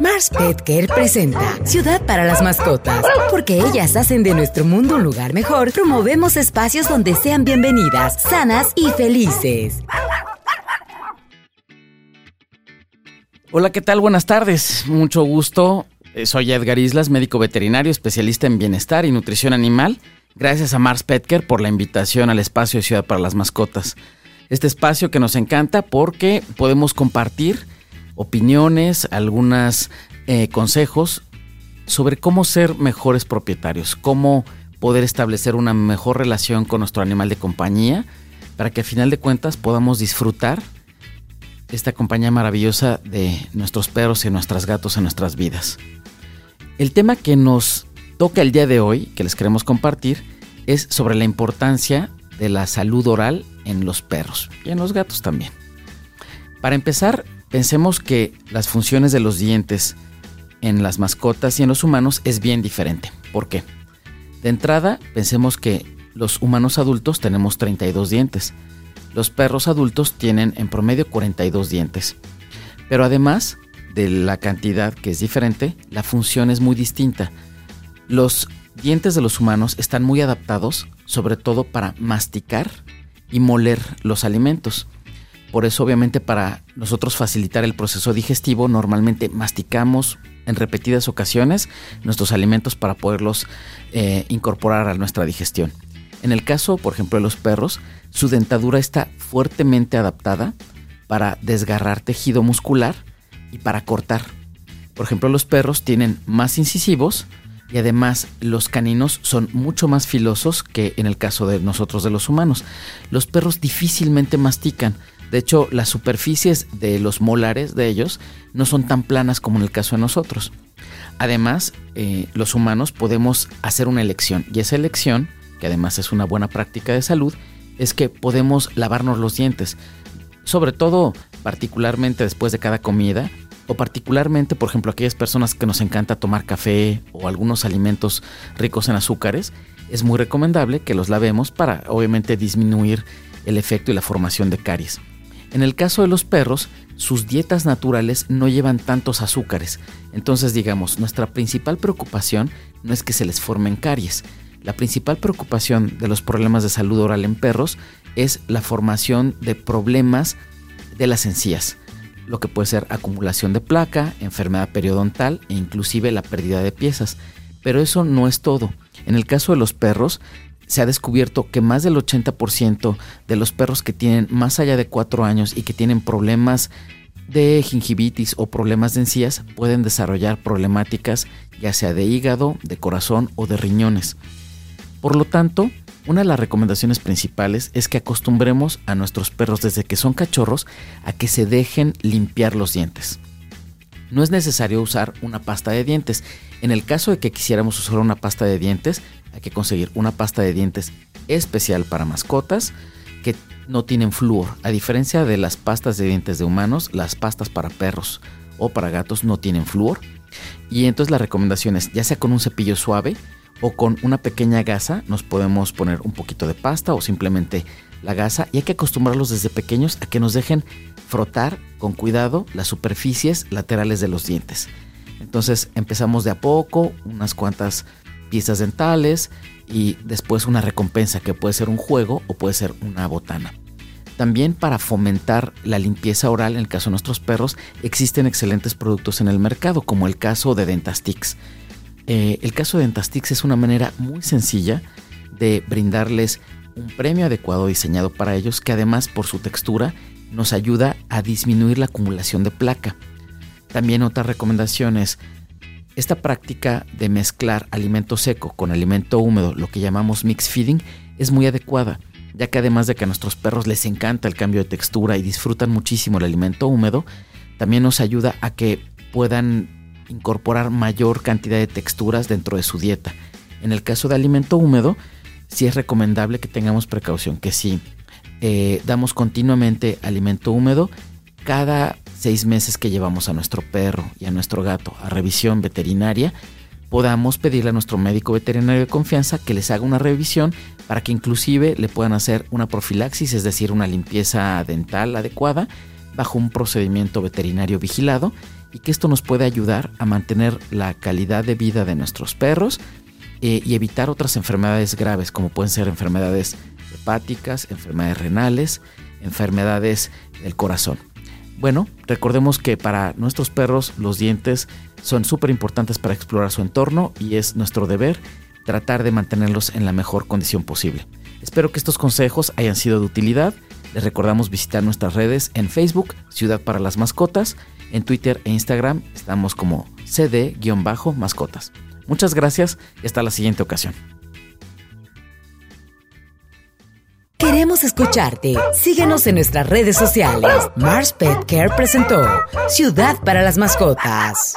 Mars Pet Care presenta Ciudad para las mascotas. Porque ellas hacen de nuestro mundo un lugar mejor, promovemos espacios donde sean bienvenidas, sanas y felices. Hola, ¿qué tal? Buenas tardes. Mucho gusto. Eh, Soy Edgar Islas, médico veterinario, especialista en bienestar y nutrición animal. Gracias a Mars Petker por la invitación al espacio Ciudad para las Mascotas. Este espacio que nos encanta porque podemos compartir opiniones, algunos consejos sobre cómo ser mejores propietarios, cómo poder establecer una mejor relación con nuestro animal de compañía para que a final de cuentas podamos disfrutar esta compañía maravillosa de nuestros perros y nuestros gatos en nuestras vidas. El tema que nos toca el día de hoy, que les queremos compartir, es sobre la importancia de la salud oral en los perros y en los gatos también. Para empezar, pensemos que las funciones de los dientes en las mascotas y en los humanos es bien diferente. ¿Por qué? De entrada, pensemos que los humanos adultos tenemos 32 dientes. Los perros adultos tienen en promedio 42 dientes. Pero además de la cantidad que es diferente, la función es muy distinta. Los dientes de los humanos están muy adaptados, sobre todo para masticar y moler los alimentos. Por eso obviamente para nosotros facilitar el proceso digestivo normalmente masticamos en repetidas ocasiones nuestros alimentos para poderlos eh, incorporar a nuestra digestión. En el caso, por ejemplo, de los perros, su dentadura está fuertemente adaptada para desgarrar tejido muscular y para cortar. Por ejemplo, los perros tienen más incisivos y además los caninos son mucho más filosos que en el caso de nosotros de los humanos. Los perros difícilmente mastican. De hecho, las superficies de los molares de ellos no son tan planas como en el caso de nosotros. Además, eh, los humanos podemos hacer una elección y esa elección, que además es una buena práctica de salud, es que podemos lavarnos los dientes. Sobre todo, particularmente después de cada comida, o particularmente, por ejemplo, aquellas personas que nos encanta tomar café o algunos alimentos ricos en azúcares, es muy recomendable que los lavemos para obviamente disminuir el efecto y la formación de caries. En el caso de los perros, sus dietas naturales no llevan tantos azúcares, entonces digamos, nuestra principal preocupación no es que se les formen caries. La principal preocupación de los problemas de salud oral en perros es la formación de problemas de las encías lo que puede ser acumulación de placa, enfermedad periodontal e inclusive la pérdida de piezas. Pero eso no es todo. En el caso de los perros, se ha descubierto que más del 80% de los perros que tienen más allá de 4 años y que tienen problemas de gingivitis o problemas de encías pueden desarrollar problemáticas ya sea de hígado, de corazón o de riñones. Por lo tanto, una de las recomendaciones principales es que acostumbremos a nuestros perros desde que son cachorros a que se dejen limpiar los dientes. No es necesario usar una pasta de dientes. En el caso de que quisiéramos usar una pasta de dientes, hay que conseguir una pasta de dientes especial para mascotas que no tienen flúor. A diferencia de las pastas de dientes de humanos, las pastas para perros o para gatos no tienen flúor. Y entonces la recomendación es, ya sea con un cepillo suave, o con una pequeña gasa nos podemos poner un poquito de pasta o simplemente la gasa y hay que acostumbrarlos desde pequeños a que nos dejen frotar con cuidado las superficies laterales de los dientes. Entonces empezamos de a poco, unas cuantas piezas dentales y después una recompensa que puede ser un juego o puede ser una botana. También para fomentar la limpieza oral, en el caso de nuestros perros, existen excelentes productos en el mercado, como el caso de Dentastix. Eh, el caso de Dentastix es una manera muy sencilla de brindarles un premio adecuado diseñado para ellos que además por su textura nos ayuda a disminuir la acumulación de placa. También otra recomendación es esta práctica de mezclar alimento seco con alimento húmedo, lo que llamamos mix feeding, es muy adecuada, ya que además de que a nuestros perros les encanta el cambio de textura y disfrutan muchísimo el alimento húmedo, también nos ayuda a que puedan incorporar mayor cantidad de texturas dentro de su dieta. En el caso de alimento húmedo, sí es recomendable que tengamos precaución, que si eh, damos continuamente alimento húmedo, cada seis meses que llevamos a nuestro perro y a nuestro gato a revisión veterinaria, podamos pedirle a nuestro médico veterinario de confianza que les haga una revisión para que inclusive le puedan hacer una profilaxis, es decir, una limpieza dental adecuada bajo un procedimiento veterinario vigilado y que esto nos puede ayudar a mantener la calidad de vida de nuestros perros eh, y evitar otras enfermedades graves como pueden ser enfermedades hepáticas, enfermedades renales, enfermedades del corazón. Bueno, recordemos que para nuestros perros los dientes son súper importantes para explorar su entorno y es nuestro deber tratar de mantenerlos en la mejor condición posible. Espero que estos consejos hayan sido de utilidad. Les recordamos visitar nuestras redes en Facebook, Ciudad para las Mascotas, en Twitter e Instagram estamos como cd-mascotas. Muchas gracias y hasta la siguiente ocasión. Escucharte. Síguenos en nuestras redes sociales. Mars Pet Care presentó Ciudad para las Mascotas.